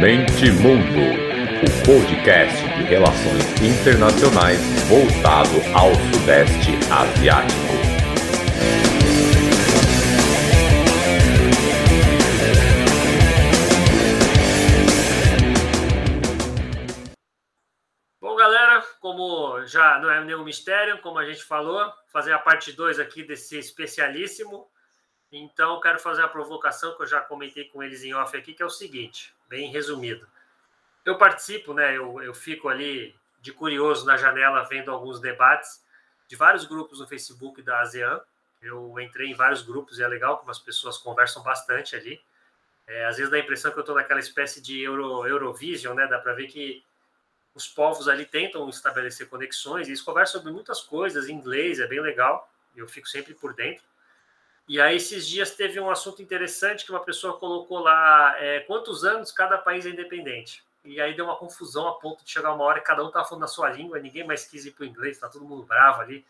Mente Mundo, o podcast de relações internacionais voltado ao Sudeste Asiático. Bom, galera, como já não é nenhum mistério, como a gente falou, fazer a parte 2 aqui desse especialíssimo. Então, quero fazer a provocação que eu já comentei com eles em off aqui, que é o seguinte bem resumido. Eu participo, né? Eu, eu fico ali de curioso na janela vendo alguns debates de vários grupos no Facebook da ASEAN. Eu entrei em vários grupos e é legal como as pessoas conversam bastante ali. É, às vezes dá a impressão que eu estou naquela espécie de Euro, Eurovision, né? Dá para ver que os povos ali tentam estabelecer conexões e eles conversam sobre muitas coisas em inglês, é bem legal. Eu fico sempre por dentro. E aí, esses dias teve um assunto interessante que uma pessoa colocou lá é, quantos anos cada país é independente. E aí deu uma confusão a ponto de chegar uma hora que cada um estava falando na sua língua, ninguém mais quis ir para o inglês, está todo mundo bravo ali,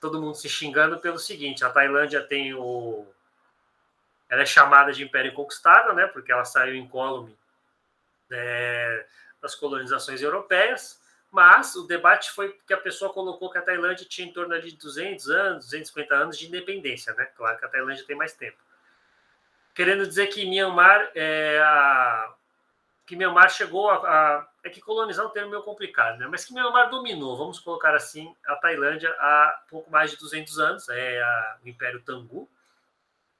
todo mundo se xingando pelo seguinte: a Tailândia tem o. Ela é chamada de Império Inconquistável, né? Porque ela saiu incólume é, das colonizações europeias. Mas o debate foi que a pessoa colocou que a Tailândia tinha em torno de 200 anos, 250 anos de independência, né? Claro que a Tailândia tem mais tempo. Querendo dizer que Myanmar, é, a, que Myanmar chegou a, a, É que colonizar é um termo meio complicado, né? Mas que Myanmar dominou, vamos colocar assim, a Tailândia há pouco mais de 200 anos, é a, o Império Tangu.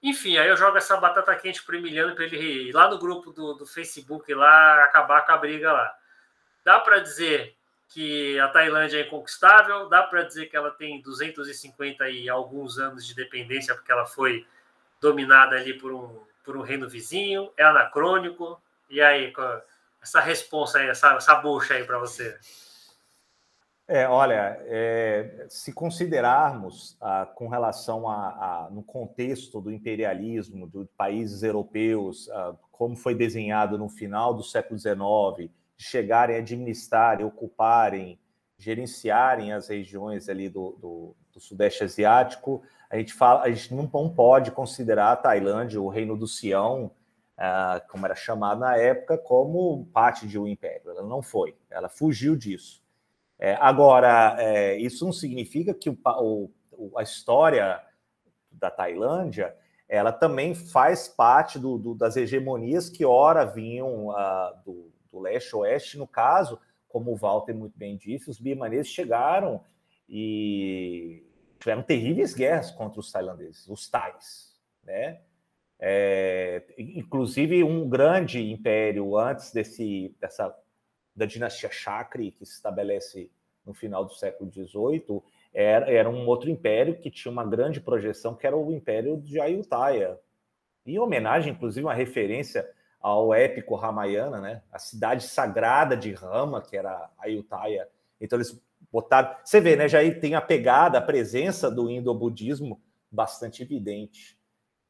Enfim, aí eu jogo essa batata quente para o Emiliano para ele ir lá no grupo do, do Facebook lá acabar com a briga lá. Dá para dizer que a Tailândia é inconquistável, dá para dizer que ela tem 250 e alguns anos de dependência, porque ela foi dominada ali por um, por um reino vizinho, é anacrônico. E aí, essa resposta aí, essa, essa bucha aí para você? É, olha, é, se considerarmos ah, com relação a, a, no contexto do imperialismo dos países europeus, ah, como foi desenhado no final do século XIX, chegarem a administrarem, ocuparem, gerenciarem as regiões ali do, do, do, Sudeste Asiático, a gente, fala, a gente não, pode considerar a Tailândia, o Reino do Sião, ah, como era chamado na época, como parte de um império. Ela não foi, ela fugiu disso. É, agora, é, isso não significa que o, o, a história da Tailândia ela também faz parte do, do, das hegemonias que ora vinham uh, do, do leste-oeste. No caso, como o Walter muito bem disse, os birmaneses chegaram e tiveram terríveis guerras contra os tailandeses, os tais, né? É, inclusive um grande império antes desse dessa da dinastia Chakri que se estabelece no final do século XVIII era, era um outro império que tinha uma grande projeção que era o império de Ayutthaya em homenagem inclusive uma referência ao épico Ramayana, né? A cidade sagrada de Rama, que era Ayutthaya. Então eles botaram. Você vê, né? Já aí tem a pegada, a presença do indo-budismo bastante evidente.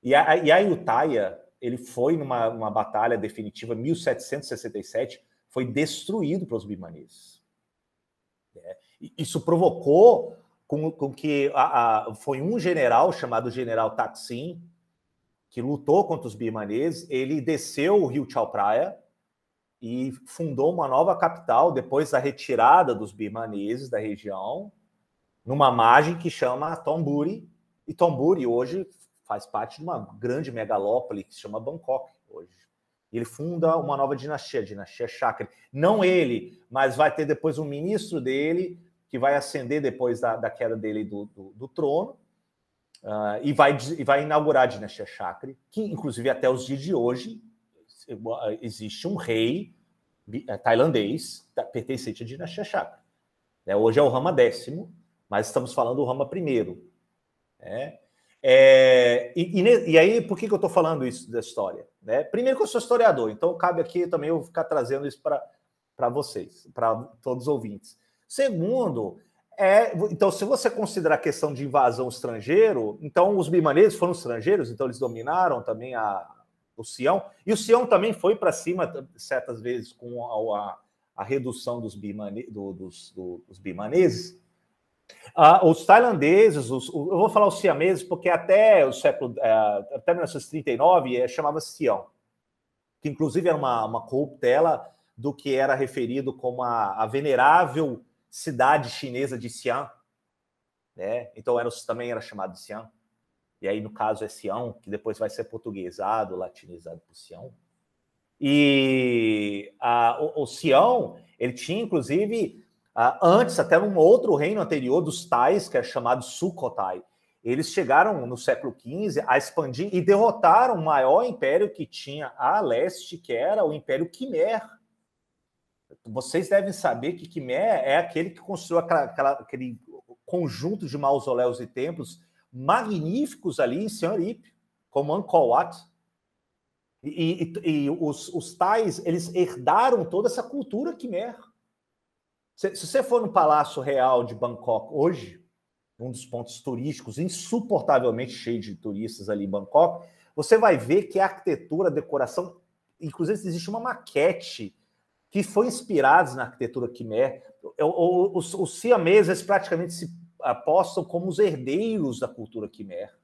E a, e a Ayutthaya, ele foi numa, batalha definitiva, 1767, foi destruído pelos birmaneses. É, isso provocou com, com que a, a, foi um general chamado General Taksin, que lutou contra os birmaneses, ele desceu o rio Chao Phraya e fundou uma nova capital depois da retirada dos birmaneses da região, numa margem que chama Tomburi. E Tomburi hoje faz parte de uma grande megalópole que se chama Bangkok hoje. Ele funda uma nova dinastia, a dinastia Chakra. Não ele, mas vai ter depois um ministro dele que vai ascender depois da, da queda dele do, do, do trono Uh, e, vai, e vai inaugurar a dinastia Chakra, que inclusive até os dias de hoje existe um rei eh, tailandês pertencente à dinastia Chakra. Né? Hoje é o Rama X, mas estamos falando do Rama I. Né? É, e, e, e, aí, por que, que eu estou falando isso da história? Né? Primeiro que eu sou historiador, então cabe aqui também eu ficar trazendo isso para vocês, para todos os ouvintes. Segundo, é, então, se você considerar a questão de invasão estrangeiro, então os bimaneses foram estrangeiros, então eles dominaram também a, o Sião, e o Sião também foi para cima certas vezes com a, a, a redução dos, bimane, do, dos, do, dos bimaneses. Ah, os tailandeses, os, eu vou falar os siameses, porque até o século, é, até 1939 é, chamava Sião. que inclusive era uma, uma corruptela do que era referido como a, a venerável cidade chinesa de Xi'an. Né? Então era, também era chamado de Xi'an. E aí, no caso, é Sião, que depois vai ser portuguesado, latinizado por Sião. E a, o, o Sião, ele tinha, inclusive, a, antes, até num outro reino anterior dos Tais, que é chamado Sukhothai, eles chegaram no século XV a expandir e derrotaram o maior império que tinha a leste, que era o Império Quimer. Vocês devem saber que Quimer é aquele que construiu aquela, aquela, aquele conjunto de mausoléus e templos magníficos ali em Senhoripe, como Angkor Wat. E, e, e os, os tais, eles herdaram toda essa cultura Quimer. Se, se você for no Palácio Real de Bangkok hoje, um dos pontos turísticos insuportavelmente cheio de turistas ali em Bangkok, você vai ver que a arquitetura, a decoração, inclusive existe uma maquete que foi inspirada na arquitetura Khmer. Os, os siameses praticamente se apostam como os herdeiros da cultura Khmer.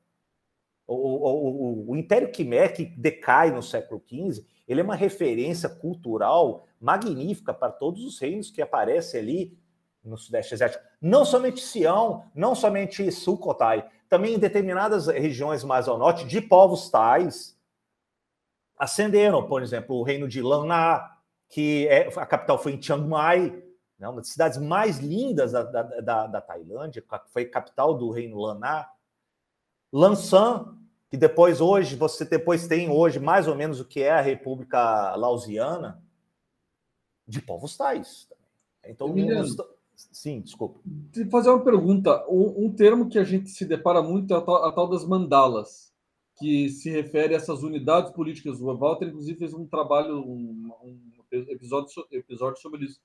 O, o, o, o, Império Khmer, que decai no século XV, ele é uma referência cultural magnífica para todos os reinos que aparecem ali no Sudeste Asiático. Não somente Sião, não somente Sukhothai, também em determinadas regiões mais ao norte, de povos tais, ascenderam, por exemplo, o reino de Lanna, que é, a capital foi em Chiang Mai, né, uma das cidades mais lindas da, da, da, da Tailândia, foi capital do reino Lanna. Lansan, que depois hoje, você depois tem hoje mais ou menos o que é a República Lausiana, de povos tais. Então, os... sim, desculpa. Fazer uma pergunta. Um, um, termo que a gente se depara muito é a tal, a tal, das mandalas, que se refere a essas unidades políticas. O Walter, inclusive, fez um trabalho, um, um episódio, episódio sobre isso.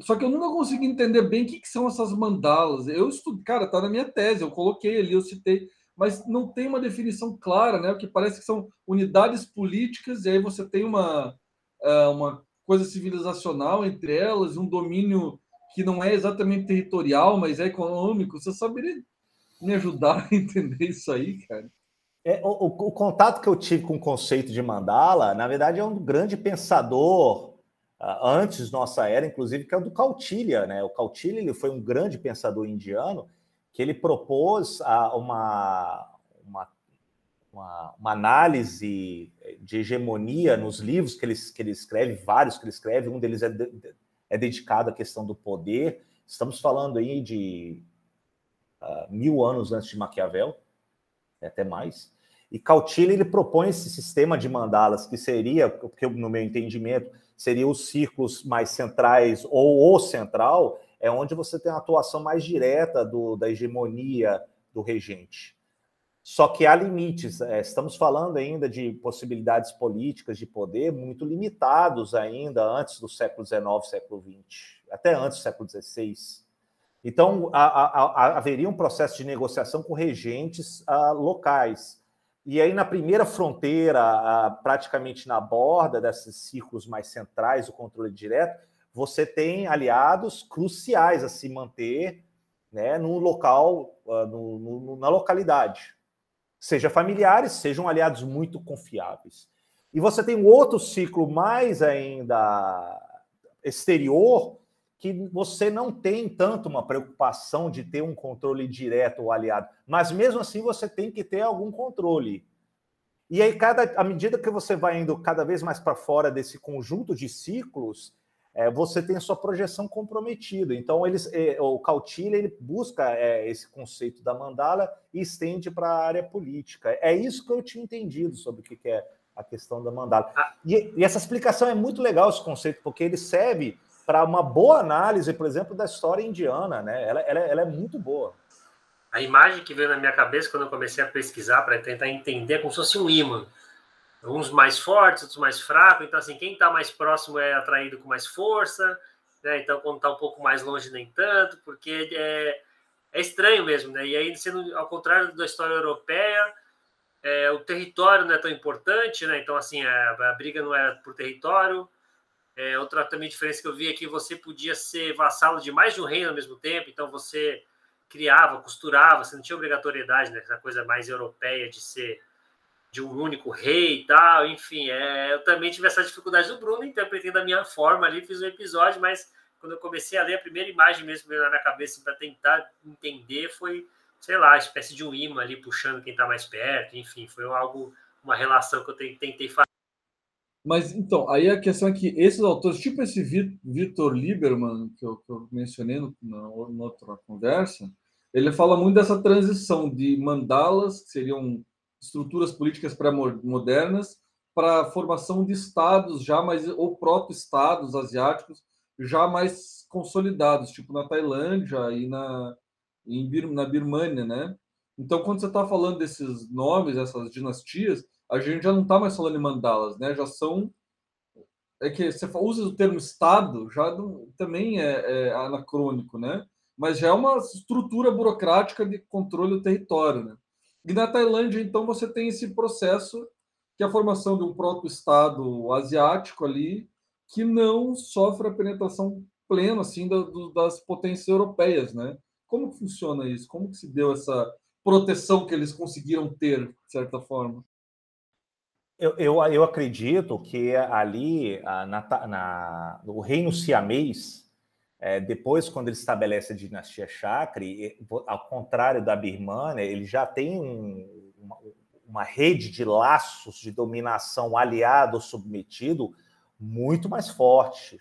Só que eu nunca consegui entender bem o que, que são essas mandalas. Eu estudo, cara, tá na minha tese, eu coloquei ali, eu citei, mas não tem uma definição clara, né? O que parece que são unidades políticas, e aí você tem uma, é, uma coisa civilizacional entre elas, um domínio que não é exatamente territorial, mas é econômico. Você saberia me ajudar a entender isso aí, cara? É, o, o, o, contato que eu tive com o conceito de mandala, na verdade, é um grande pensador antes nossa era, inclusive, que é o do Kautilya. Né? O Kautilya ele foi um grande pensador indiano que ele propôs uma, uma, uma, uma, análise de hegemonia nos livros que ele, que ele escreve, vários que ele escreve, um deles é, de, é dedicado à questão do poder. Estamos falando aí de uh, mil anos antes de Maquiavel, até mais. E Kautilya ele propõe esse sistema de mandalas que seria, porque no meu entendimento, seria os círculos mais centrais ou o central, é onde você tem a atuação mais direta do, da hegemonia do regente. Só que há limites. É, estamos falando ainda de possibilidades políticas de poder muito limitados ainda antes do século XIX, século XX, até antes do século XVI. Então, a, a, a, haveria um processo de negociação com regentes ah, locais. E aí, na primeira fronteira, praticamente na borda desses círculos mais centrais, o controle direto, você tem aliados cruciais a se manter né, no local, ah, no, no, na localidade. Seja familiares, sejam aliados muito confiáveis. E você tem um outro ciclo mais ainda exterior, que você não tem tanto uma preocupação de ter um controle direto ou aliado, mas mesmo assim você tem que ter algum controle. E aí, cada, à medida que você vai indo cada vez mais para fora desse conjunto de ciclos, é, você tem a sua projeção comprometida. Então, eles, é, o Kautilya ele busca é, esse conceito da mandala e estende para a área política. É isso que eu tinha entendido sobre o que é a questão da mandala. Ah. E, e essa explicação é muito legal, esse conceito, porque ele serve para uma boa análise, por exemplo, da história indiana, né? Ela, ela, ela, é muito boa. A imagem que veio na minha cabeça quando eu comecei a pesquisar para tentar entender é como se fosse um imã. Uns mais fortes, outros mais fracos. Então, assim, quem está mais próximo é atraído com mais força, né? Então, quando está um pouco mais longe, nem tanto, porque é, é estranho mesmo, né? E aí, sendo ao contrário da história europeia, é, o território não é tão importante, né? Então, assim, a, a briga não era por território, é, outra também diferença que eu vi é que você podia ser vassalo de mais de um reino ao mesmo tempo, então você criava, costurava, você não tinha obrigatoriedade, né? Essa coisa mais europeia de ser de um único rei e tal, enfim, é, eu também tive essa dificuldade do Bruno, interpretei da minha forma ali, fiz um episódio, mas quando eu comecei a ler, a primeira imagem mesmo na minha cabeça para tentar entender foi, sei lá, espécie de um imã ali puxando quem está mais perto, enfim, foi algo, uma relação que eu tentei fazer. Mas então, aí a questão é que esses autores, tipo esse Vitor Lieberman, que eu, que eu mencionei no, na, na, outra conversa, ele fala muito dessa transição de mandalas, que seriam estruturas políticas pré-modernas, para a formação de estados já mais, ou proto-estados asiáticos já mais consolidados, tipo na Tailândia e na, em Bir, na Birmânia, né? Então, quando você está falando desses nomes, essas dinastias, a gente já não está mais falando em mandalas, né? Já são é que você usa o termo Estado, já não, também é, é, anacrônico, né? Mas já é uma estrutura burocrática de controle do território, né? E na Tailândia, então, você tem esse processo que é a formação de um proto-estado asiático ali, que não sofre a penetração plena assim do, das potências europeias, né? Como funciona isso? Como que se deu essa proteção que eles conseguiram ter, de certa forma? Eu, eu, eu acredito que ali, na, na, no reino siamês, é, depois, quando ele estabelece a dinastia Chakri, ao contrário da Birmania, ele já tem um, uma, uma, rede de laços de dominação aliado ou submetido muito mais forte.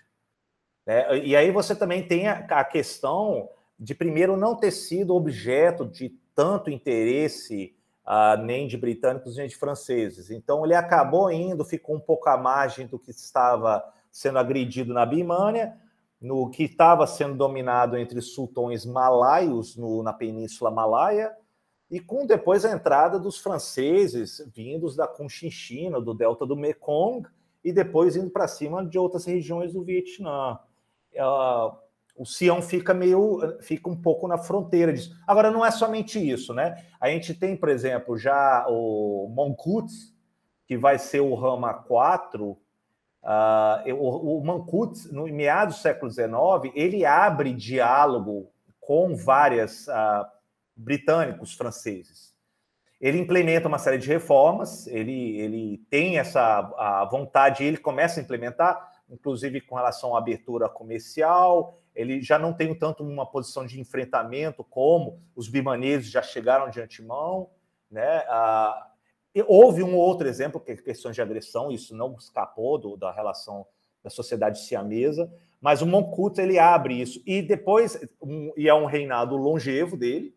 Né? E aí você também tem a questão de, primeiro, não ter sido objeto de tanto interesse uh, nem de britânicos nem de franceses. Então ele acabou indo, ficou um pouco à margem do que estava sendo agredido na Birmania, no que estava sendo dominado entre sultões malaios no, na Península Malaia, e com depois a entrada dos franceses vindos da Conchinchina, do delta do Mekong, e depois indo para cima de outras regiões do Vietnã. Uh, o Sião fica meio, fica um pouco na fronteira disso. Agora, não é somente isso, né? A gente tem, por exemplo, já o Monkut, que vai ser o Rama 4. Uh, o, o Monkut, no meados do século XIX, ele abre diálogo com várias uh, britânicos franceses. Ele implementa uma série de reformas, ele, ele tem essa a vontade, ele começa a implementar, inclusive com relação à abertura comercial, ele já não tem tanto uma posição de enfrentamento como os bimaneses já chegaram de antemão, né? Ah, houve um outro exemplo que é questões de agressão, isso não escapou do, da relação da sociedade siamesa, mas o Monkuta ele abre isso e depois um, e é um reinado longevo dele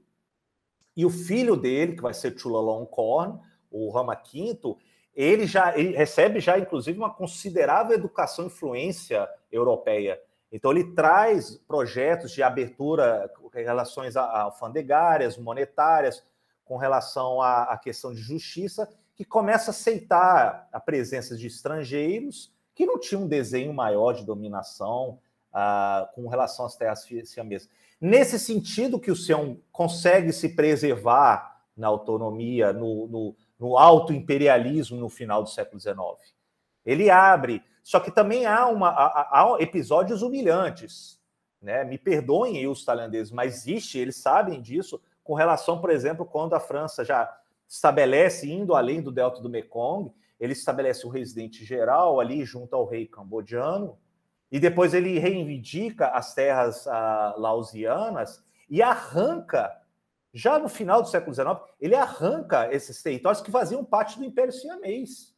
e o filho dele que vai ser Chulalongkorn, o Rama V, ele já ele recebe já inclusive uma considerável educação influência europeia então, ele traz projetos de abertura em relações alfandegárias, monetárias, com relação à, à questão de justiça, que começa a aceitar a presença de estrangeiros que não tinham um desenho maior de dominação ah, com relação às terras siamesas. Nesse sentido que o Sião consegue se preservar na autonomia, no, no, no alto imperialismo no final do século XIX. Ele abre só que também há, uma, há, episódios humilhantes. Né? Me perdoem os tailandeses, mas existe, eles sabem disso, com relação, por exemplo, quando a França já estabelece, indo além do delta do Mekong, ele estabelece o residente geral ali junto ao rei cambodiano, e depois ele reivindica as terras uh, lausianas e arranca, já no final do século XIX, ele arranca esses territórios que faziam parte do Império Siamês.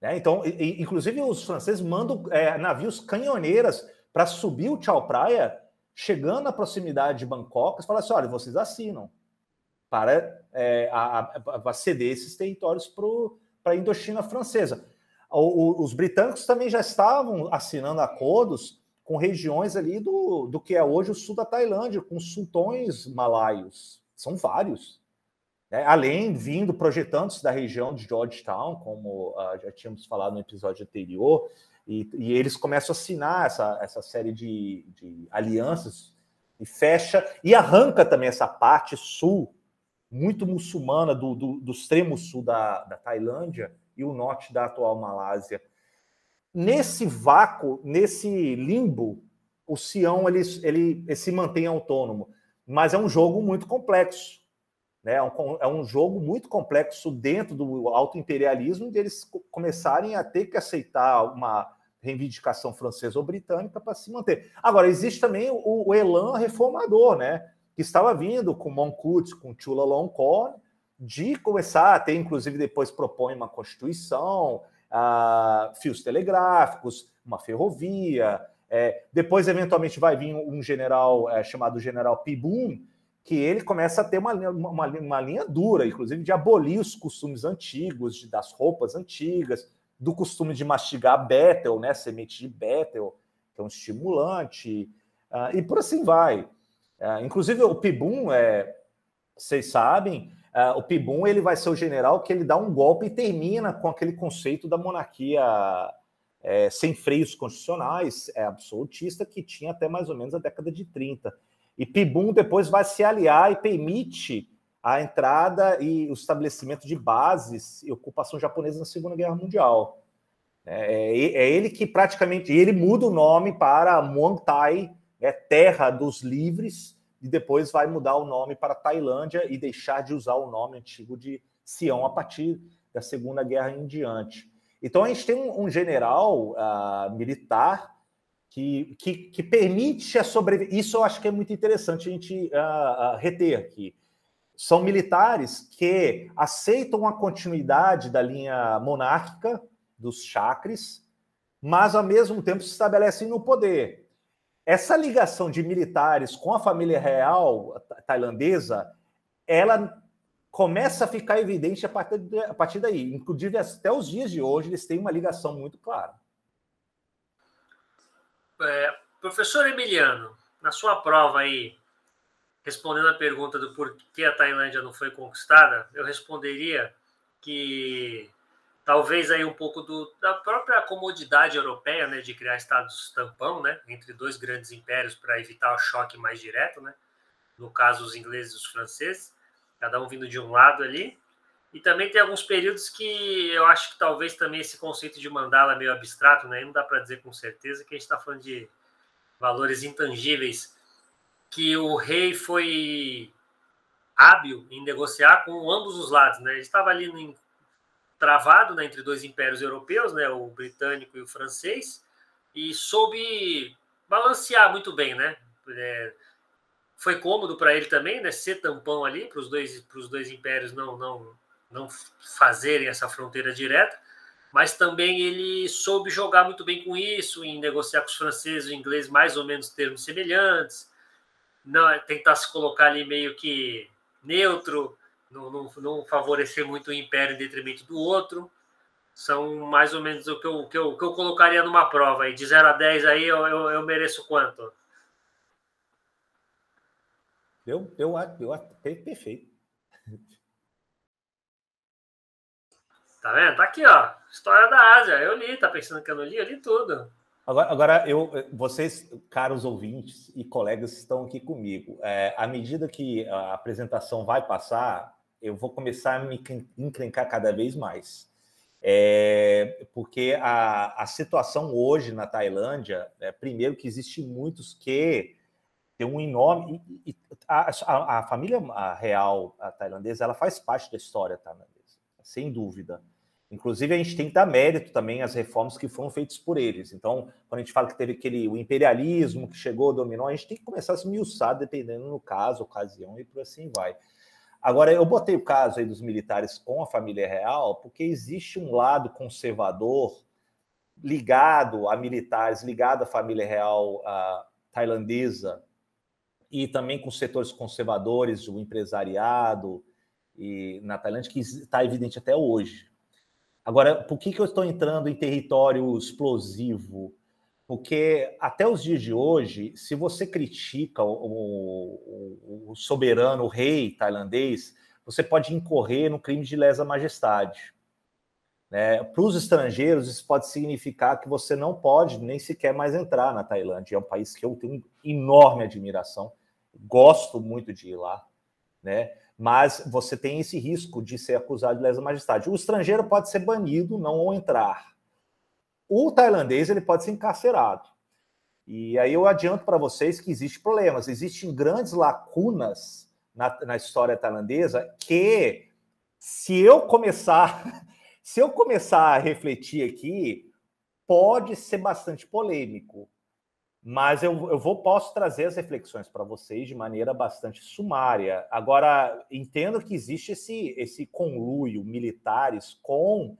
Né? Então, e, inclusive, os franceses mandam é, navios canhoneiras para subir o Chao Praia, chegando à proximidade de Bangkok, e falar assim: olha, vocês assinam para, é, a, a, a ceder esses territórios para a Indochina francesa. O, o, os britânicos também já estavam assinando acordos com regiões ali do, do que é hoje o sul da Tailândia, com sultões malaios. São vários. Né? Além, vindo projetantes da região de Georgetown, como uh, já tínhamos falado no episódio anterior, e, e eles começam a assinar essa, essa série de, de alianças e fecha e arranca também essa parte sul, muito muçulmana, do, do, do extremo sul da, da Tailândia e o norte da atual Malásia. Nesse vácuo, nesse limbo, o Sião ele, ele, ele se mantém autônomo, mas é um jogo muito complexo Né? É, um, é um jogo muito complexo dentro do alto imperialismo, de eles começarem a ter que aceitar uma reivindicação francesa ou britânica para se manter. Agora, existe também o, o elan reformador, né? que estava vindo com Moncout, com Chula Longcorn, de começar a ter, inclusive depois propõe uma constituição, fios telegráficos, uma ferrovia. É, depois, eventualmente, vai vir um general é, chamado General Pibun, que ele começa a ter uma, uma, uma, linha dura, inclusive de abolir os costumes antigos, de, das roupas antigas, do costume de mastigar betel, né, semente de betel, que é um estimulante, uh, e por assim vai. Uh, inclusive, o Pibun, é, vocês sabem, uh, o Pibun ele vai ser o general que ele dá um golpe e termina com aquele conceito da monarquia é, sem freios constitucionais, é absolutista, que tinha até mais ou menos a década de 30. E Pibum depois vai se aliar e permite a entrada e o estabelecimento de bases e ocupação japonesa na Segunda Guerra Mundial. É, é, é ele que praticamente ele muda o nome para Muang é Terra dos Livres, e depois vai mudar o nome para Tailândia e deixar de usar o nome antigo de Sião a partir da Segunda Guerra em diante. Então a gente tem um, general uh, militar que, que, que, permite a sobrevivência. Isso eu acho que é muito interessante a gente uh, uh, reter aqui. São militares que aceitam a continuidade da linha monárquica dos chakres, mas ao mesmo tempo se estabelecem no poder. Essa ligação de militares com a família real tailandesa, ela começa a ficar evidente a partir, de, a partir daí. Inclusive, até os dias de hoje, eles têm uma ligação muito clara. É, professor Emiliano, na sua prova aí, respondendo a pergunta do porquê a Tailândia não foi conquistada, eu responderia que talvez aí um pouco do, da própria comodidade europeia, né, de criar estados tampão, né, entre dois grandes impérios para evitar o choque mais direto, né, no caso os ingleses e os franceses, cada um vindo de um lado ali. E também tem alguns períodos que eu acho que talvez também esse conceito de mandala meio abstrato, né? Não dá para dizer com certeza que a gente está falando de valores intangíveis que o rei foi hábil em negociar com ambos os lados, né? Ele estava ali em, travado né, entre dois impérios europeus, né? O britânico e o francês, e soube balancear muito bem, né? É, foi cômodo para ele também, né? Ser tampão ali para os dois, dois impérios não, não, não fazerem essa fronteira direta, mas também ele soube jogar muito bem com isso, em negociar com os franceses e ingleses mais ou menos termos semelhantes, não, tentar se colocar ali meio que neutro, não, não, não favorecer muito o império em detrimento do outro. São mais ou menos o que eu, que eu, que eu colocaria numa prova aí. De 0 a 10 aí eu, eu, eu mereço quanto? Eu, eu, eu, eu perfeito. Tá vendo? Tá aqui, ó. História da Ásia. Eu li, tá pensando que eu não li? Eu li tudo. Agora, agora eu, vocês, caros ouvintes e colegas, estão aqui comigo. É, à medida que a apresentação vai passar, eu vou começar a me encrencar cada vez mais. É, porque a, a situação hoje na Tailândia, é, primeiro que existe muitos que tem um enorme. E, e, a, a, família real a tailandesa ela faz parte da história tailandesa, sem dúvida. Inclusive, a gente tem que dar mérito também às reformas que foram feitas por eles. Então, quando a gente fala que teve aquele o imperialismo que chegou, dominou, a gente tem que começar a se miuçar, dependendo no caso, ocasião, e por assim vai. Agora, eu botei o caso aí dos militares com a família real, porque existe um lado conservador ligado a militares, ligado à família real tailandesa, e também com setores conservadores, o empresariado e na Tailândia, que está evidente até hoje. Agora, por que, que eu estou entrando em território explosivo? Porque até os dias de hoje, se você critica o, o, o soberano, o rei tailandês, você pode incorrer no crime de lesa majestade. Né? Para os estrangeiros, isso pode significar que você não pode nem sequer mais entrar na Tailândia. É um país que eu tenho enorme admiração gosto muito de ir lá, né? Mas você tem esse risco de ser acusado de lesa majestade. O estrangeiro pode ser banido, não entrar. O tailandês ele pode ser encarcerado. E aí eu adianto para vocês que existem problemas, existem grandes lacunas na, na história tailandesa que se eu começar se eu começar a refletir aqui pode ser bastante polêmico mas eu, eu vou posso trazer as reflexões para vocês de maneira bastante sumária. Agora, entendo que existe esse, esse conluio militares com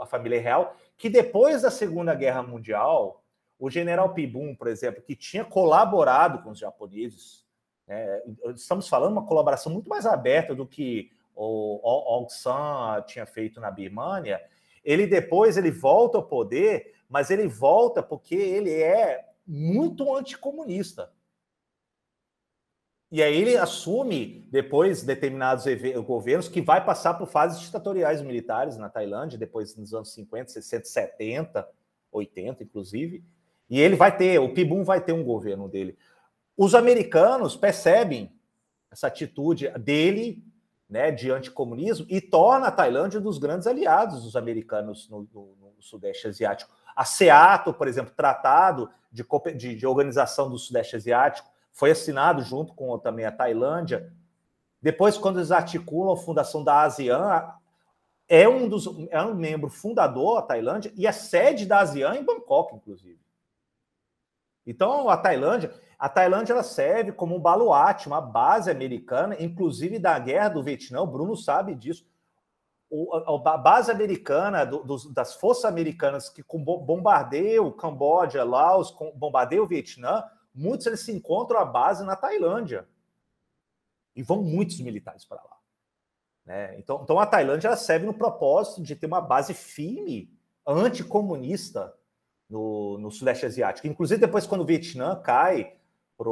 a família real, que depois da Segunda Guerra Mundial, o general Pibum, por exemplo, que tinha colaborado com os japoneses, né, estamos falando uma colaboração muito mais aberta do que o Aung San tinha feito na Birmânia, ele depois ele volta ao poder, mas ele volta porque ele é muito anticomunista. E aí ele assume, depois, determinados governos que vai passar por fases ditatoriais militares na Tailândia, depois nos anos 50, 60, 70, 80, inclusive. E ele vai ter, o Pibum vai ter um governo dele. Os americanos percebem essa atitude dele, né, de anticomunismo, e torna a Tailândia um dos grandes aliados dos americanos no, no, no Sudeste Asiático. A SEATO, por exemplo, tratado de, de, de organização do Sudeste Asiático, foi assinado junto com também a Tailândia. Depois, quando eles articulam a fundação da ASEAN, é um dos é um membro fundador a Tailândia e a sede da ASEAN em Bangkok, inclusive. Então, a Tailândia, a Tailândia ela serve como um baluarte, uma base americana, inclusive da guerra do Vietnã. O Bruno sabe disso a base americana, do, dos, das forças americanas que bombardeiam o Camboja, Laos, bombardeiam o Vietnã, muitos eles se encontram a base na Tailândia. E vão muitos militares para lá. Né? Então, então a Tailândia serve no propósito de ter uma base firme, anticomunista no, no Sudeste Asiático. Inclusive, depois, quando o Vietnã cai para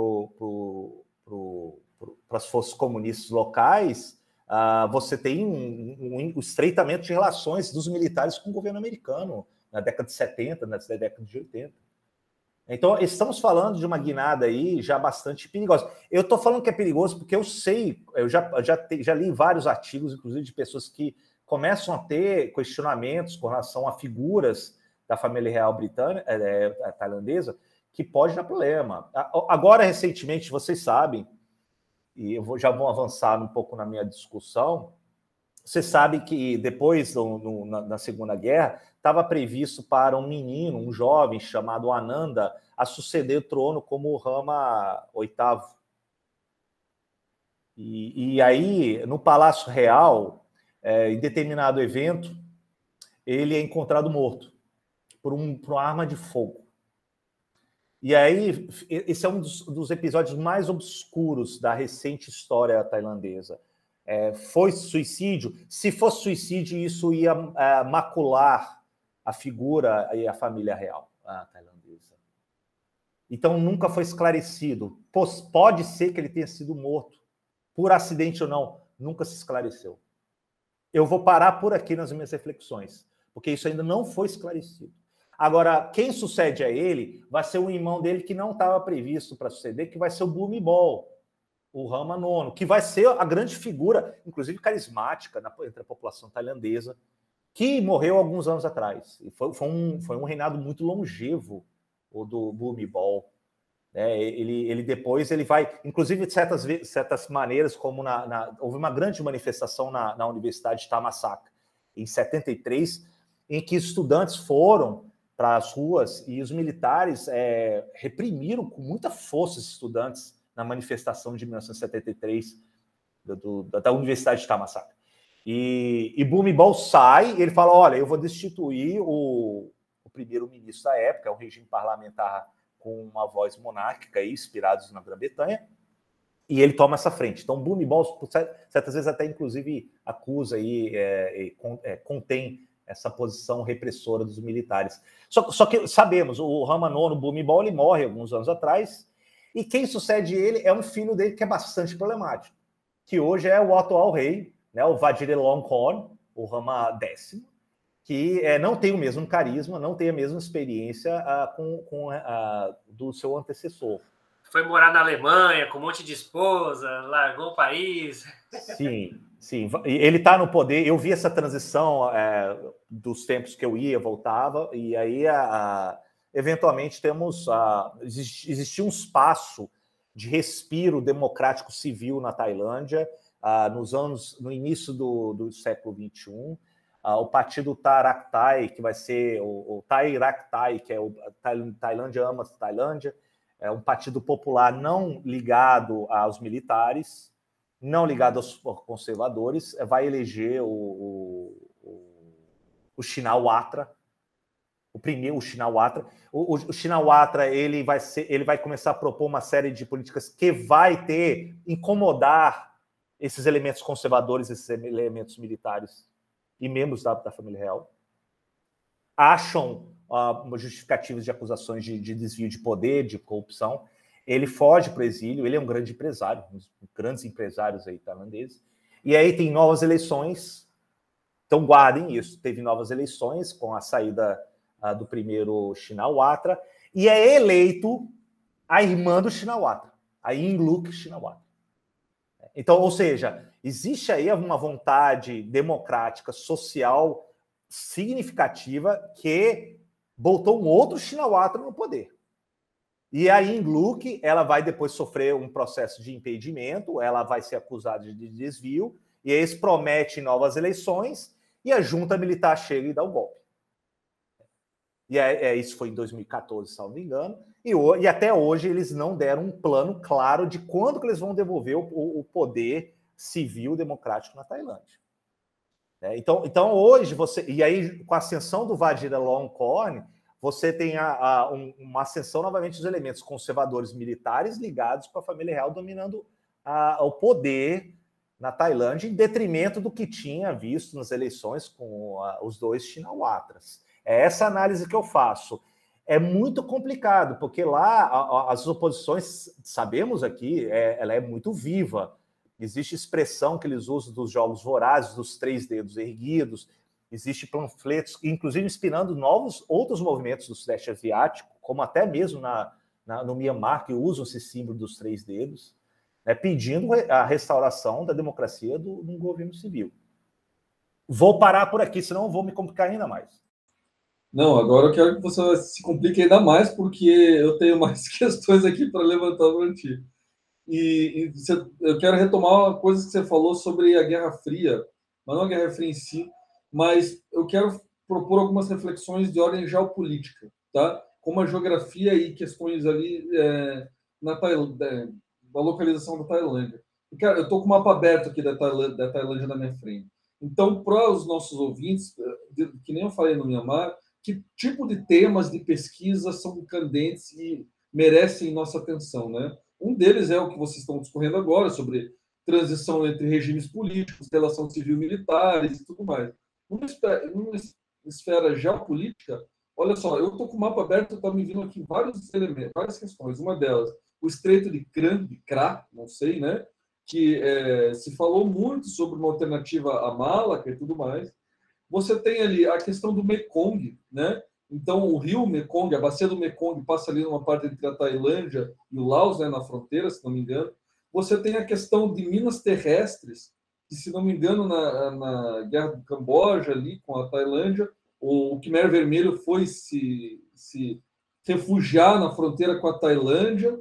as forças comunistas locais, uh, você tem um, um, um, estreitamento de relações dos militares com o governo americano na década de 70, na década de 80. Então, estamos falando de uma guinada aí já bastante perigosa. Eu estou falando que é perigoso porque eu sei, eu já, já, te, já li vários artigos, inclusive de pessoas que começam a ter questionamentos com relação a figuras da família real britânica, é, é, tailandesa, que pode dar problema. Agora, recentemente, vocês sabem, e eu vou, já vou avançar um pouco na minha discussão. Você sabe que depois, no, no, na, na, Segunda Guerra, estava previsto para um menino, um jovem chamado Ananda, a suceder o trono como Rama VIII. E, e aí, no Palácio Real, é, em determinado evento, ele é encontrado morto por, um, por uma arma de fogo. E aí, esse é um dos, dos, episódios mais obscuros da recente história tailandesa. É, foi suicídio? Se fosse suicídio, isso ia é, macular a figura e a família real a tailandesa. Então, nunca foi esclarecido. Pode ser que ele tenha sido morto, por acidente ou não, nunca se esclareceu. Eu vou parar por aqui nas minhas reflexões, porque isso ainda não foi esclarecido. Agora, quem sucede a ele vai ser o irmão dele que não estava previsto para suceder, que vai ser o Ball, o Rama Nono, que vai ser a grande figura, inclusive carismática, na, entre a população tailandesa, que morreu alguns anos atrás. E foi, foi, um, foi um reinado muito longevo, o do Ball. É, ele, ele depois ele vai, inclusive de certas, certas maneiras, como na, na houve uma grande manifestação na, na Universidade de Thammasat, em 73, em que estudantes foram para as ruas e os militares é, reprimiram com muita força os estudantes na manifestação de 1973 do, do, da Universidade de Thammasat. E, e Bhumibol sai e ele fala, olha, eu vou destituir o, o primeiro-ministro da época, é um regime parlamentar com uma voz monárquica, inspirados na Grã-Bretanha, e ele toma essa frente. Então, Bhumibol, certas vezes até, inclusive, acusa aí, é, é, contém essa posição repressora dos militares. Só, só que sabemos, o Ramanono Bumibol ele morre alguns anos atrás, e quem sucede ele é um filho dele que é bastante problemático, que hoje é o atual rei, né, o Vajiralongkorn, o Rama X, que é, não tem o mesmo carisma, não tem a mesma experiência uh, com, com uh, do seu antecessor. Foi morar na Alemanha com um monte de esposa, largou o país. Sim, sim. Ele está no poder. Eu vi essa transição é, dos tempos que eu ia, voltava, e aí a, a, eventualmente temos a, existia um espaço de respiro democrático civil na Tailândia, uh, nos anos, no início do, do século XXI. Uh, o partido Taraktai, que vai ser o, o Thai que é o Tailândia ama Tailândia, é um partido popular não ligado aos militares, não ligado aos conservadores, vai eleger o, o, o, Shinawatra, o primeiro, o Shinawatra. O, o, o Shinawatra ele vai, ser, ele vai começar a propor uma série de políticas que vai ter, incomodar esses elementos conservadores, esses elementos militares e membros da, da família real. Acham uh, justificativas de acusações de, de, desvio de poder, de corrupção. Ele foge para o exílio, ele é um grande empresário, um dos grandes empresários aí tailandeses. E aí tem novas eleições, então guardem isso. Teve novas eleições com a saída do primeiro Shinawatra, e é eleito a irmã do Shinawatra, a Inluk Shinawatra. Então, ou seja, existe aí uma vontade democrática, social significativa que botou um outro Shinawatra no poder. E a Ingluk, ela vai depois sofrer um processo de impedimento, ela vai ser acusada de desvio, e eles prometem novas eleições, e a junta militar chega e dá o golpe. E é, é, isso foi em 2014, se não me engano. E, e, até hoje eles não deram um plano claro de quando que eles vão devolver o, o poder civil democrático na Tailândia. É, então, então hoje você e aí com a ascensão do Vadira Longkorn, você tem a, a, um, uma ascensão novamente dos elementos conservadores militares ligados com a família real dominando a, o poder na Tailândia, em detrimento do que tinha visto nas eleições com os dois Shinawatras. É essa análise que eu faço. É muito complicado, porque lá as oposições, sabemos aqui, é, ela é muito viva. Existe expressão que eles usam dos jogos vorazes, dos três dedos erguidos, existe panfletos, inclusive inspirando novos outros movimentos do Sudeste Asiático, como até mesmo na, na no Myanmar, que usam esse símbolo dos três dedos, né, pedindo a restauração da democracia do, do governo civil. Vou parar por aqui, senão vou me complicar ainda mais. Não, agora eu quero que você se complique ainda mais, porque eu tenho mais questões aqui para levantar para ti. E, e você, eu quero retomar coisas que você falou sobre a Guerra Fria, mas não a Guerra Fria em si, mas eu quero propor algumas reflexões de ordem geopolítica, tá? Como a geografia e questões ali é, na Tailândia, da localização da Tailândia. Cara, eu estou com o mapa aberto aqui da Tailândia, da Tailândia na minha frente. Então, para os nossos ouvintes, que nem eu falei no Mianmar, que tipo de temas de pesquisa são candentes e merecem nossa atenção, né? Um deles é o que vocês estão discorrendo agora sobre transição entre regimes políticos, relação civil-militares e tudo mais. Numa esfera, numa esfera geopolítica, olha só, eu estou com o mapa aberto, está me vindo aqui vários elementos, várias questões. Uma delas, o Estreito de Kran, de Kra, não sei, né? Que é, se falou muito sobre uma alternativa a Malaca e tudo mais. Você tem ali a questão do Mekong, né? Então, o rio Mekong, a bacia do Mekong, passa ali numa parte entre a Tailândia e o Laos, né, na fronteira, se não me engano. Você tem a questão de minas terrestres, que, se não me engano, na, na Guerra do Camboja, ali com a Tailândia, o Khmer Vermelho foi se, se refugiar na fronteira com a Tailândia.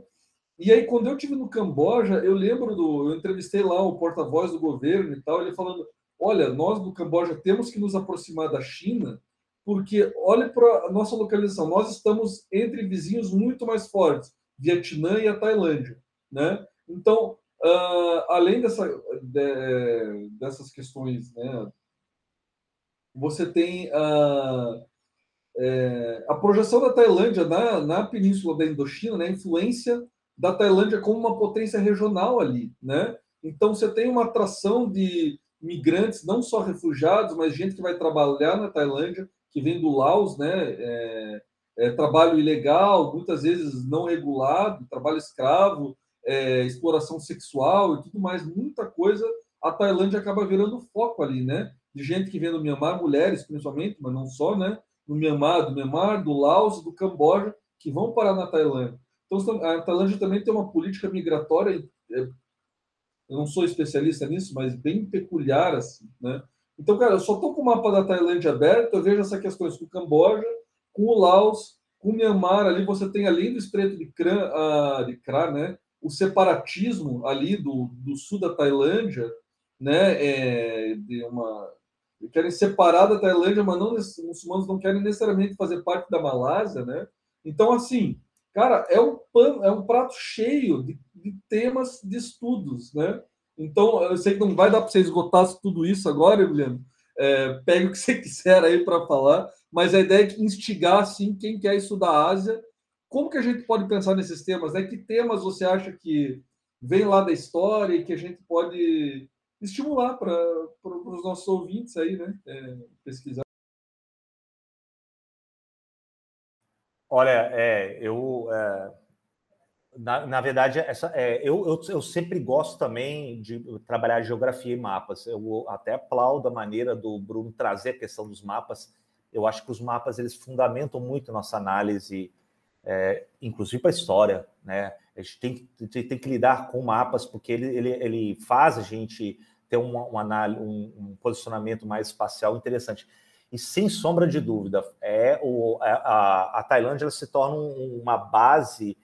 E aí, quando eu tive no Camboja, eu lembro do. Eu entrevistei lá o porta-voz do governo e tal, ele falando: olha, nós do Camboja temos que nos aproximar da China, porque olhe para a nossa localização, nós estamos entre vizinhos muito mais fortes, Vietnã e a Tailândia, né? Então, uh, além dessa, de, dessas questões, né, você tem uh, é, a projeção da Tailândia na, na península da Indochina, né, a influência da Tailândia como uma potência regional ali, né? Então você tem uma atração de migrantes, não só refugiados, mas gente que vai trabalhar na Tailândia, que vem do Laos, né? É, é, trabalho ilegal, muitas vezes não regulado, trabalho escravo, é, exploração sexual e tudo mais, muita coisa. A Tailândia acaba virando foco ali, né? De gente que vem do Myanmar, mulheres principalmente, mas não só, né? Do Myanmar, do Myanmar, do Laos, do Camboja, que vão parar na Tailândia. Então, a Tailândia também tem uma política migratória é, eu não sou especialista nisso, mas bem peculiar, assim, né? Então, cara, eu só estou com o mapa da Tailândia aberto, eu vejo essas questões com o Camboja, com o Laos, com o Myanmar, ali você tem além do Estreito de Kran, uh, de Kra, né? O separatismo ali do, do sul da Tailândia, né, é, de uma querem separar da Tailândia, mas não os muçulmanos não querem necessariamente fazer parte da Malásia, né? Então assim, cara, é um é um prato cheio de, de temas de estudos, né? Então eu sei que não vai dar para você esgotar tudo isso agora, Emiliano. É, o que você quiser aí para falar, mas a ideia é instigar assim quem quer estudar a Ásia como que a gente pode pensar nesses temas? Né? Que temas você acha que vem lá da história e que a gente pode estimular para os nossos ouvintes aí, né? É, pesquisar. Olha, é, eu é, na, na, verdade essa, é, eu, eu, eu, sempre gosto também de trabalhar geografia e mapas. Eu até aplaudo a maneira do Bruno trazer a questão dos mapas. Eu acho que os mapas eles fundamentam muito nossa análise é, inclusive para a história, né? A gente tem, tem, que lidar com mapas, porque ele, ele, ele faz a gente ter um, um, um, um posicionamento mais espacial interessante. E sem sombra de dúvida, é o, a, a Tailândia se torna uma base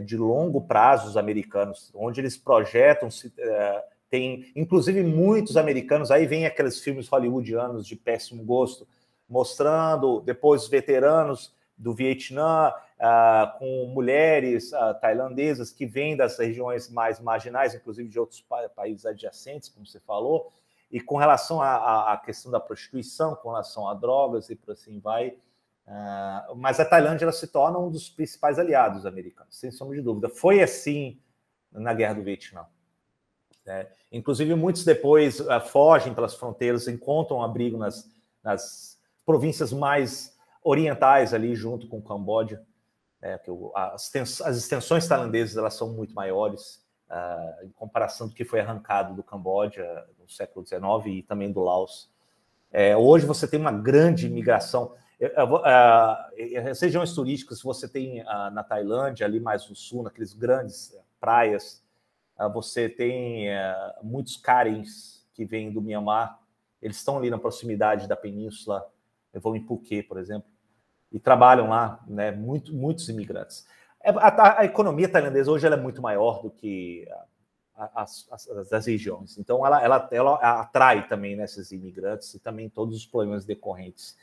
de longo prazo dos americanos, onde eles projetam, se, é, tem inclusive muitos americanos, aí vem aqueles filmes hollywoodianos de péssimo gosto, mostrando depois os veteranos do Vietnã, uh, com mulheres uh, tailandesas que vêm das regiões mais marginais, inclusive de outros pa países adjacentes, como você falou, e com relação à, questão da prostituição, com relação a drogas e por assim vai. Uh, mas a Tailândia se torna um dos principais aliados americanos, sem sombra de dúvida. Foi assim na Guerra do Vietnã. Né? Inclusive, muitos depois uh, fogem pelas fronteiras, encontram abrigo nas, nas províncias mais orientais ali, junto com o Camboja né, que as, as, extensões tailandesas elas são muito maiores uh, em comparação do que foi arrancado do Camboja no século XIX e também do Laos. É, hoje você tem uma grande imigração. Uh, as regiões turísticas você tem uh, na Tailândia, ali mais no sul, naqueles grandes praias, você tem muitos Karens que vêm do Mianmar, eles estão ali na proximidade da península, vão em Phuket, por exemplo e trabalham lá, né, muito, muitos imigrantes. É, a, a, economia tailandesa hoje é muito maior do que as, as, as, regiões, então ela, ela, ela atrai também né, esses imigrantes e também todos os problemas decorrentes.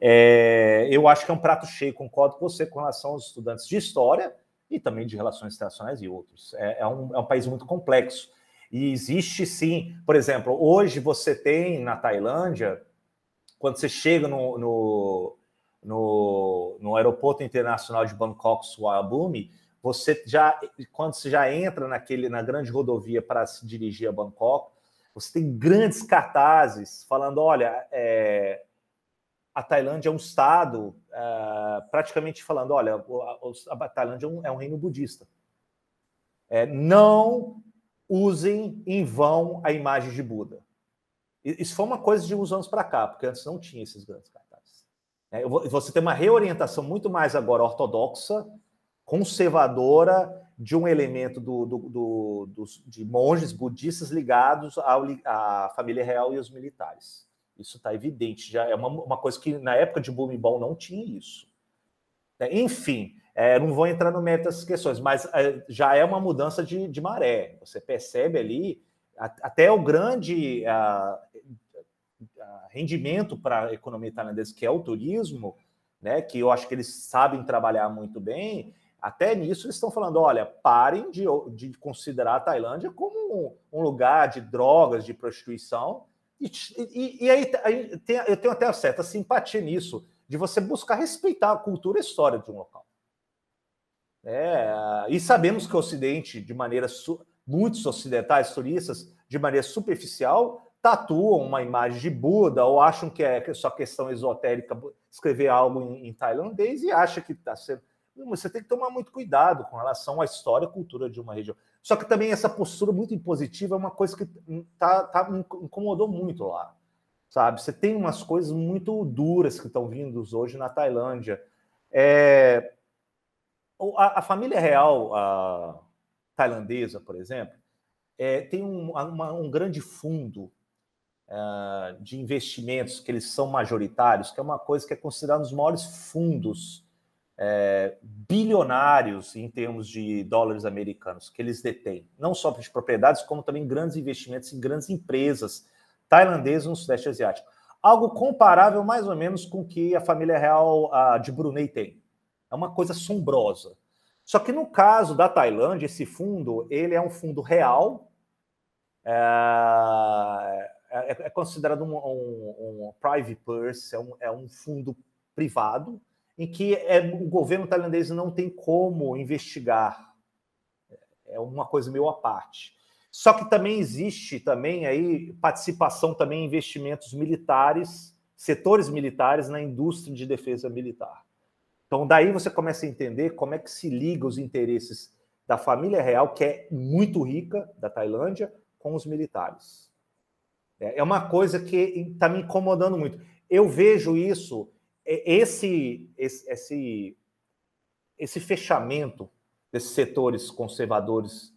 É, eu acho que é um prato cheio, concordo com você com relação aos estudantes de história e também de relações internacionais e outros. É, é, um, é um país muito complexo. E existe sim, por exemplo, hoje você tem na Tailândia, quando você chega no, no no, no aeroporto internacional de Bangkok, Suvarnabhumi, você já, quando você já entra naquele, na grande rodovia para se dirigir a Bangkok, você tem grandes cartazes falando, olha, é, a Tailândia é um estado, é, praticamente falando, olha, a, a Tailândia é um, é um, reino budista. É, não usem em vão a imagem de Buda. Isso foi uma coisa de uns anos para cá, porque antes não tinha esses grandes cartazes. É, você tem uma reorientação muito mais agora ortodoxa, conservadora, de um elemento do, do, do, dos, de monges budistas ligados à família real e aos militares. Isso está evidente, já é uma, uma, coisa que na época de Bhumibol não tinha isso. É, enfim, é, não vou entrar no mérito dessas questões, mas é, já é uma mudança de, de maré. Você percebe ali, até o grande rendimento para a economia tailandesa, que é o turismo, né, que eu acho que eles sabem trabalhar muito bem, até nisso eles estão falando: olha, parem de, de considerar a Tailândia como um, um lugar de drogas, de prostituição. E, e, aí, tem, eu tenho até certa simpatia nisso, de você buscar respeitar a cultura e a história de um local. É, e sabemos que o Ocidente, de maneira. Muitos ocidentais, turistas, de maneira superficial, tatuam uma imagem de Buda ou acham que é só questão esotérica escrever algo em, em tailandês e acha que está sendo. Você tem que tomar muito cuidado com relação à história e cultura de uma região. Só que também essa postura muito impositiva é uma coisa que tá, tá, incomodou muito lá. Sabe? Você tem umas coisas muito duras que estão vindo hoje na Tailândia. É, a, a, família real a tailandesa, por exemplo, é, tem um, uma, um grande fundo uh, de investimentos, que eles são majoritários, que é uma coisa que é considerada um dos maiores fundos é, bilionários em termos de dólares americanos que eles detêm, não só de propriedades, como também grandes investimentos em grandes empresas tailandesas no Sudeste Asiático. Algo comparável mais ou menos com o que a família real a, de Brunei tem. É uma coisa assombrosa. Só que no caso da Tailândia, esse fundo ele é um fundo real, é, é, é considerado um, um, um, private purse, é um, é um fundo privado, em que é, o governo tailandês não tem como investigar. É uma coisa meio à parte. Só que também existe também aí participação também em investimentos militares, setores militares na indústria de defesa militar. Então daí você começa a entender como é que se liga os interesses da família real, que é muito rica da Tailândia, com os militares. É, é uma coisa que está me incomodando muito. Eu vejo isso esse, esse, esse, esse fechamento desses setores conservadores,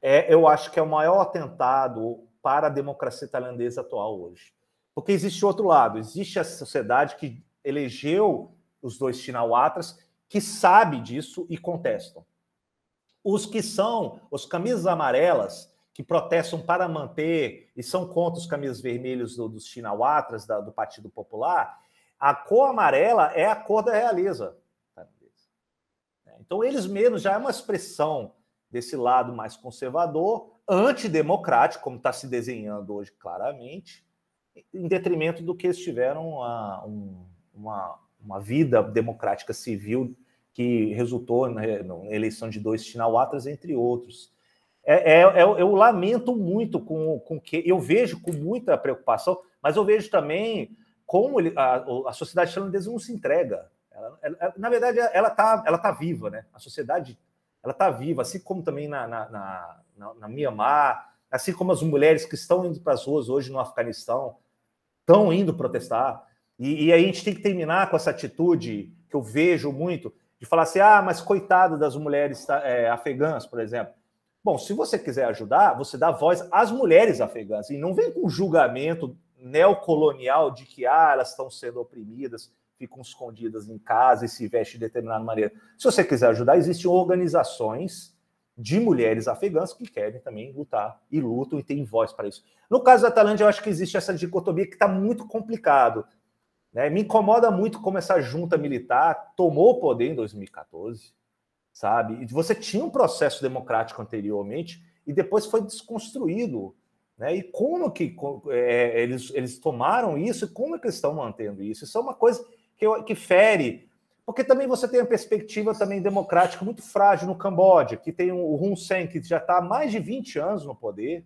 é, eu acho que é o maior atentado para a democracia tailandesa atual hoje. Porque existe outro lado, existe a sociedade que elegeu os dois Chinawatras, que sabe disso e contestam. Os que são os camisas amarelas, que protestam para manter e são contra os camisas vermelhos do, dos Chinawatras, da, do Partido Popular, a cor amarela é a cor da realeza. Então, eles mesmos já é uma expressão desse lado mais conservador, antidemocrático, como está se desenhando hoje claramente, em detrimento do que eles tiveram uma, uma, uma vida democrática civil que resultou na, eleição de dois Chinawatras, entre outros. É, é, é, eu lamento muito com, com que eu vejo com muita preocupação, mas eu vejo também como ele, a, a sociedade tailandesa não se entrega. Ela, ela, na verdade, ela está ela tá viva, né? A sociedade ela está viva, assim como também na, na, na, na, na Mianmar, assim como as mulheres que estão indo para as ruas hoje no Afeganistão estão indo protestar. E, e a gente tem que terminar com essa atitude que eu vejo muito de falar assim: ah, mas coitado das mulheres é, afegãs, por exemplo. Bom, se você quiser ajudar, você dá voz às mulheres afegãs e não vem com julgamento neocolonial de que ah, elas estão sendo oprimidas, ficam escondidas em casa e se vestem de determinada maneira. Se você quiser ajudar, existem organizações de mulheres afegãs que querem também lutar e lutam e têm voz para isso. No caso da Tailândia, eu acho que existe essa dicotomia que está muito complicado. Né? Me incomoda muito como essa junta militar tomou o poder em 2014, sabe? E você tinha um processo democrático anteriormente e depois foi desconstruído né? E como que é, eles, eles tomaram isso e como é que eles estão mantendo isso? Isso é uma coisa que, que fere, porque também você tem a perspectiva também democrática muito frágil no Camboja, que tem o Hun Sen, que já está há mais de 20 anos no poder.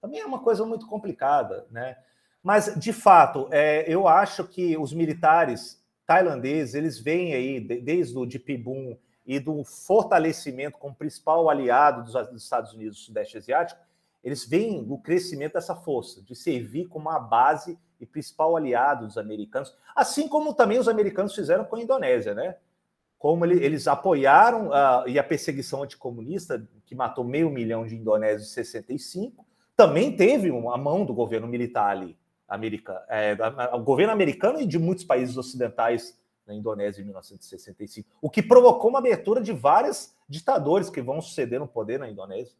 Também é uma coisa muito complicada, né? Mas, de fato, é, eu acho que os militares tailandeses, eles vêm aí, desde o de Pibum e do fortalecimento como principal aliado dos, dos Estados Unidos do Sudeste Asiático, eles veem o crescimento dessa força, de servir como a base e principal aliado dos americanos, assim como também os americanos fizeram com a Indonésia, né? Como ele, eles apoiaram uh, e a perseguição anticomunista, que matou meio milhão de indonésios em 65, também teve uma mão do governo militar ali, americano, é, o governo americano e de muitos países ocidentais na Indonésia em 1965, o que provocou uma abertura de vários ditadores que vão suceder no poder na Indonésia.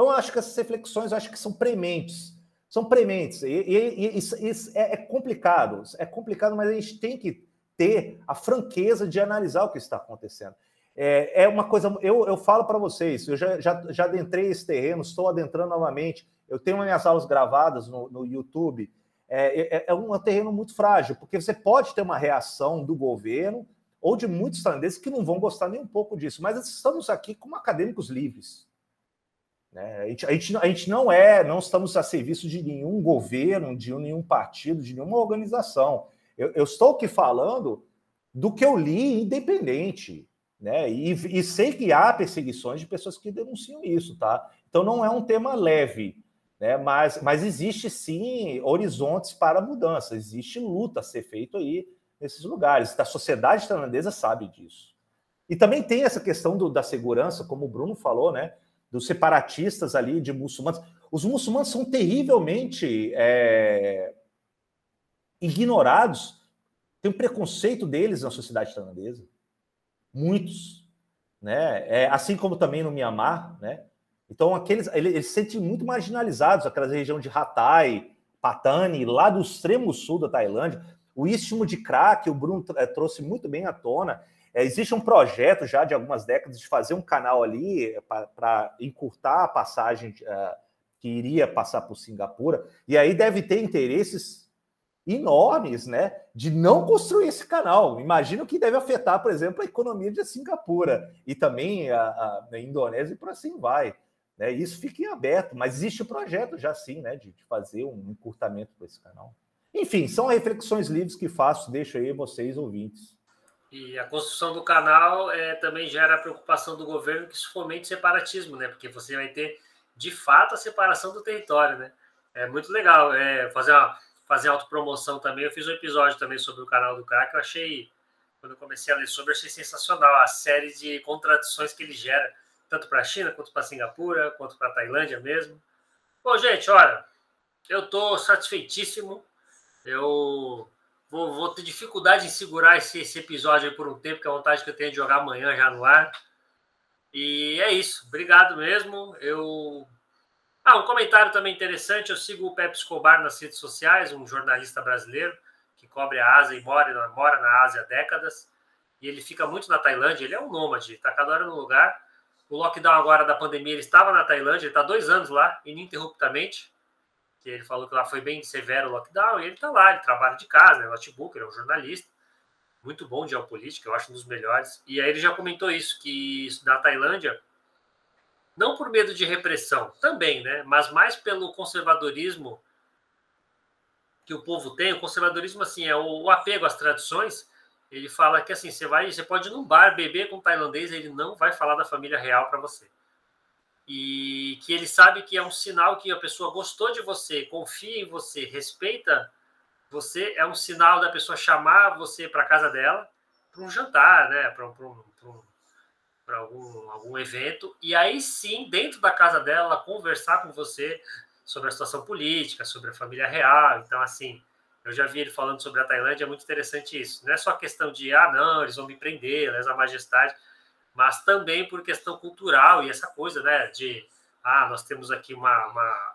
Então, eu acho que essas reflexões acho que são prementes. São prementes. E, e, e isso, isso é, é, complicado. É complicado, mas a gente tem que ter a franqueza de analisar o que está acontecendo. É, é uma coisa. Eu, eu falo para vocês, eu já, já, já adentrei esse terreno, estou adentrando novamente. Eu tenho minhas aulas gravadas no, no YouTube. É, é, é um terreno muito frágil, porque você pode ter uma reação do governo ou de muitos tailandeses que não vão gostar nem um pouco disso, mas estamos aqui como acadêmicos livres. Né? A, gente, a, gente, a gente não é, não estamos a serviço de nenhum governo, de nenhum partido, de nenhuma organização. Eu, eu estou aqui falando do que eu li independente, né? E, e, sei que há perseguições de pessoas que denunciam isso, tá? Então não é um tema leve, né? Mas, mas existe sim horizontes para mudança, existe luta a ser feito aí nesses lugares. A sociedade tailandesa sabe disso. E também tem essa questão do, da segurança, como o Bruno falou, né? Dos separatistas ali, de muçulmanos. Os muçulmanos são terrivelmente é, ignorados Tem um preconceito deles na sociedade tailandesa. Muitos. Né? É, assim como também no Mianmar. Né? Então, aqueles, eles, se sentem muito marginalizados, aquela região de Hatay, Patani, lá do extremo sul da Tailândia. O istmo de que o Bruno é, trouxe muito bem à tona. É, existe um projeto já de algumas décadas de fazer um canal ali para encurtar a passagem uh, que iria passar por Singapura. E aí deve ter interesses enormes, né, de não construir esse canal. Imagino que deve afetar, por exemplo, a economia de Singapura e também a, a, Indonésia e por assim vai. Né? Isso fica em aberto, mas existe o projeto já sim, né, de, de fazer um encurtamento para esse canal. Enfim, são reflexões livres que faço, deixo aí vocês ouvintes. E a construção do canal é, também gera a preocupação do governo que isso fomente separatismo, né? Porque você vai ter, de fato, a separação do território, né? É muito legal é, fazer, uma, fazer autopromoção também. Eu fiz um episódio também sobre o canal do que eu achei, quando eu comecei a ler sobre, achei sensacional a série de contradições que ele gera, tanto para a China, quanto para Singapura, quanto para a Tailândia mesmo. Bom, gente, olha, eu estou satisfeitíssimo. Eu Vou, vou, ter dificuldade em segurar esse, esse episódio por um tempo, que é a vontade que eu tenho de jogar amanhã já no ar. E é isso. Obrigado mesmo. Eu. Ah, um comentário também interessante. Eu sigo o Pepe Escobar nas redes sociais, um jornalista brasileiro que cobre a Ásia e mora, mora na Ásia há décadas. E ele fica muito na Tailândia. Ele é um nômade, está cada hora no lugar. O lockdown agora da pandemia, ele estava na Tailândia, ele está dois anos lá, ininterruptamente que ele falou que lá foi bem severo o lockdown, e ele está lá, ele trabalha de casa, né, notebook, ele é um jornalista, muito bom de geopolítica, eu acho um dos melhores. E aí ele já comentou isso, que na Tailândia, não por medo de repressão, também, né, mas mais pelo conservadorismo que o povo tem, o conservadorismo, assim, é o, o apego às tradições, ele fala que, assim, você vai, você pode ir num bar beber com um tailandês, ele não vai falar da família real para você e que ele sabe que é um sinal que a pessoa gostou de você, confia em você, respeita você, é um sinal da pessoa chamar você para casa dela para um jantar, né, para um, um, algum, algum evento, e aí sim, dentro da casa dela, conversar com você sobre a situação política, sobre a família real. Então, assim, eu já vi ele falando sobre a Tailândia, é muito interessante isso. Não é só questão de, ah, não, eles vão me prender, lesa majestade mas também por questão cultural e essa coisa, né, de ah, nós temos aqui uma, uma,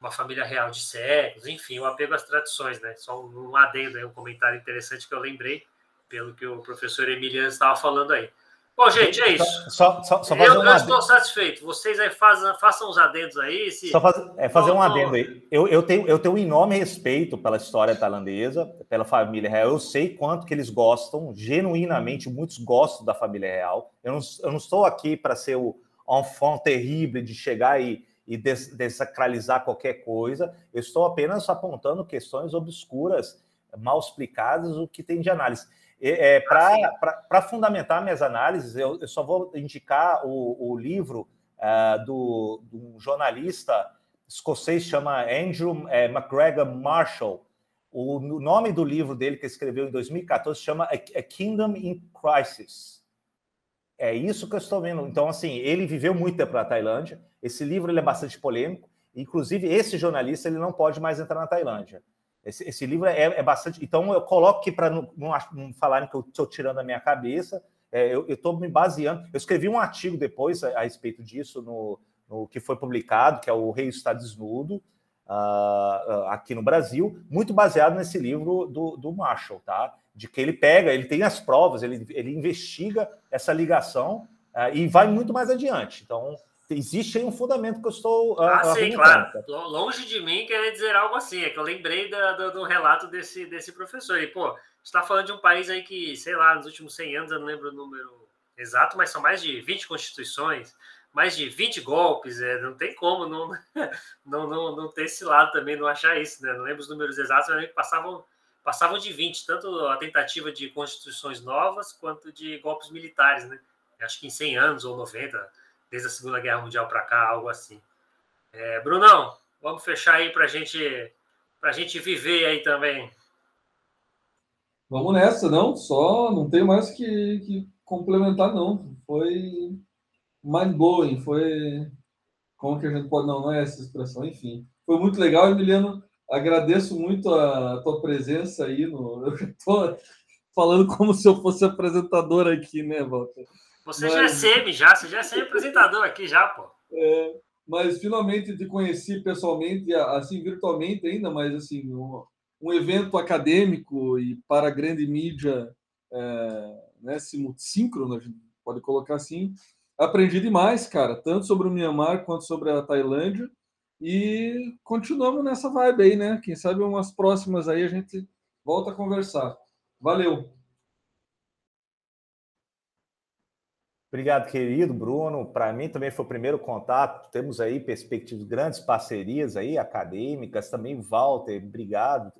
uma família real de séculos, enfim, o apego às tradições, né? Só um, um adendo aí, um comentário interessante que eu lembrei, pelo que o professor Emiliano estava falando aí. Bom, gente, é isso. Só, só, só eu, um eu estou satisfeito. Vocês aí fazem, façam os adendos aí. Se... Só faz, é, fazer um adendo aí. Eu, eu, tenho, eu tenho um enorme respeito pela história tailandesa, pela família real. Eu sei quanto que eles gostam, genuinamente, muitos gostam da família real. Eu não, eu não estou aqui para ser o enfant terrível de chegar e, e des, desacralizar qualquer coisa. Eu estou apenas apontando questões obscuras, mal explicadas, o que tem de análise. É, Para fundamentar minhas análises, eu, eu, só vou indicar o, o livro uh, do, do jornalista escocês chama Andrew é, McGregor Marshall. O, o, nome do livro dele que escreveu em 2014 chama A, A Kingdom in Crisis. É isso que eu estou vendo. Então, assim, ele viveu muito tempo na Tailândia. Esse livro ele é bastante polêmico. Inclusive, esse jornalista ele não pode mais entrar na Tailândia. Esse, esse livro é, é, bastante. Então, eu coloco aqui para não, não, não, falarem que eu estou tirando a minha cabeça. É, eu estou me baseando. Eu escrevi um artigo depois a, a respeito disso, no, no, que foi publicado, que é O Rei Está Desnudo, uh, aqui no Brasil, muito baseado nesse livro do, do Marshall, tá? De que ele pega, ele tem as provas, ele, ele investiga essa ligação uh, e vai muito mais adiante. Então, existe aí um fundamento que eu estou. Ah, ah sim, claro. Longe de mim querer dizer algo assim, é que eu lembrei da, do, do, relato desse, desse professor. E, pô, está falando de um país aí que, sei lá, nos últimos 100 anos, eu não lembro o número exato, mas são mais de 20 constituições, mais de 20 golpes, é, não tem como não, não, não, não ter esse lado também, não achar isso, né? Não lembro os números exatos, mas passavam, passavam de 20, tanto a tentativa de constituições novas quanto de golpes militares, né? Acho que em 100 anos ou 90 desde a Segunda Guerra Mundial para cá, algo assim. É, Brunão, vamos fechar aí para gente, a gente viver aí também. Vamos nessa, não? Só não tenho mais que, que complementar, não. Foi mind blowing, foi. Como que a gente pode. Não, não é essa expressão, enfim. Foi muito legal, Emiliano. agradeço muito a tua presença aí. No, eu estou falando como se eu fosse apresentador aqui, né, Walter? Você mas... já é semi, já, você já é semi-apresentador aqui, já, pô. É, mas finalmente te conheci pessoalmente, assim, virtualmente ainda, mas assim, um, um evento acadêmico e para a grande mídia é, né, síncrono, a gente pode colocar assim. Aprendi demais, cara, tanto sobre o Myanmar quanto sobre a Tailândia. E continuamos nessa vibe aí, né? Quem sabe umas próximas aí a gente volta a conversar. Valeu! Obrigado, querido Bruno. Para mim também foi o primeiro contato. Temos aí perspectivas, grandes parcerias aí acadêmicas. Também, Walter, obrigado.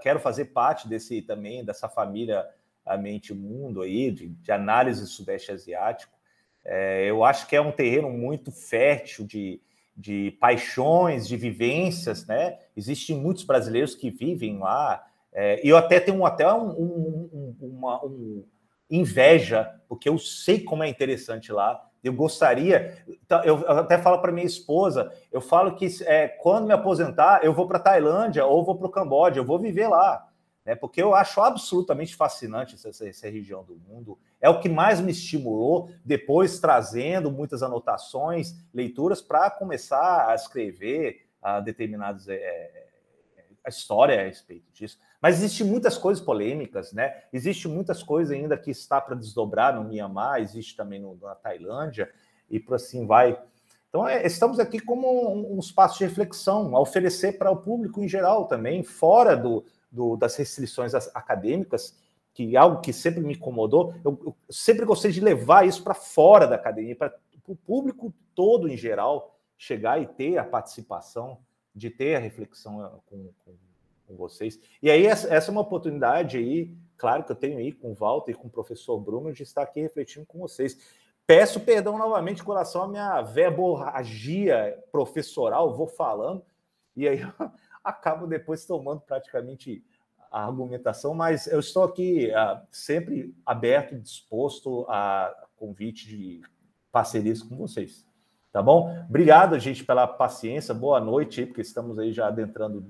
Quero fazer parte desse também, dessa família a mente mundo aí, de, de análise Sudeste Asiático. É, eu acho que é um terreno muito fértil de, de paixões, de vivências, né? Existem muitos brasileiros que vivem lá. É, eu até tenho até um, um, uma um inveja, porque eu sei como é interessante lá. Eu gostaria, então, eu até falo para minha esposa, eu falo que é, quando me aposentar, eu vou para Tailândia ou vou para o Camboja, eu vou viver lá né? Porque eu acho absolutamente fascinante essa, essa, região do mundo. É o que mais me estimulou, depois trazendo muitas anotações, leituras para começar a escrever a determinados é, a história a respeito disso. Mas existe muitas coisas polêmicas, né? Existe muitas coisas ainda que está para desdobrar no Mianmar, existe também no, na Tailândia e por assim vai. Então, é, estamos aqui como um, um espaço de reflexão, a oferecer para o público em geral também, fora do, do, das restrições acadêmicas, que é algo que sempre me incomodou, eu, eu sempre gostei de levar isso para fora da academia, para o público todo em geral chegar e ter a participação, de ter a reflexão eh, com, com, com vocês. E aí, essa, essa, é uma oportunidade aí, claro que eu tenho aí com o Walter e com o professor Bruno, de estar aqui refletindo com vocês. Peço perdão novamente em relação à minha verborragia professoral, vou falando, e aí acabo depois tomando praticamente a argumentação, mas eu estou aqui uh, sempre aberto, disposto a convite de parcerias com vocês. Tá bom? Obrigado, gente, pela paciência. Boa noite, porque estamos aí já adentrando.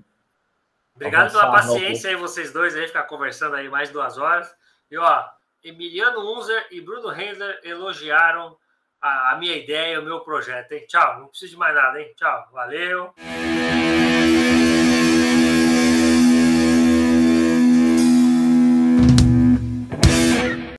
Obrigado pela paciência aí, vocês dois, aí, ficar conversando aí mais duas horas. E ó, Emiliano Unzer e Bruno Rendler elogiaram a, a minha ideia, o meu projeto, hein? Tchau, não preciso de mais nada, hein? Tchau, valeu.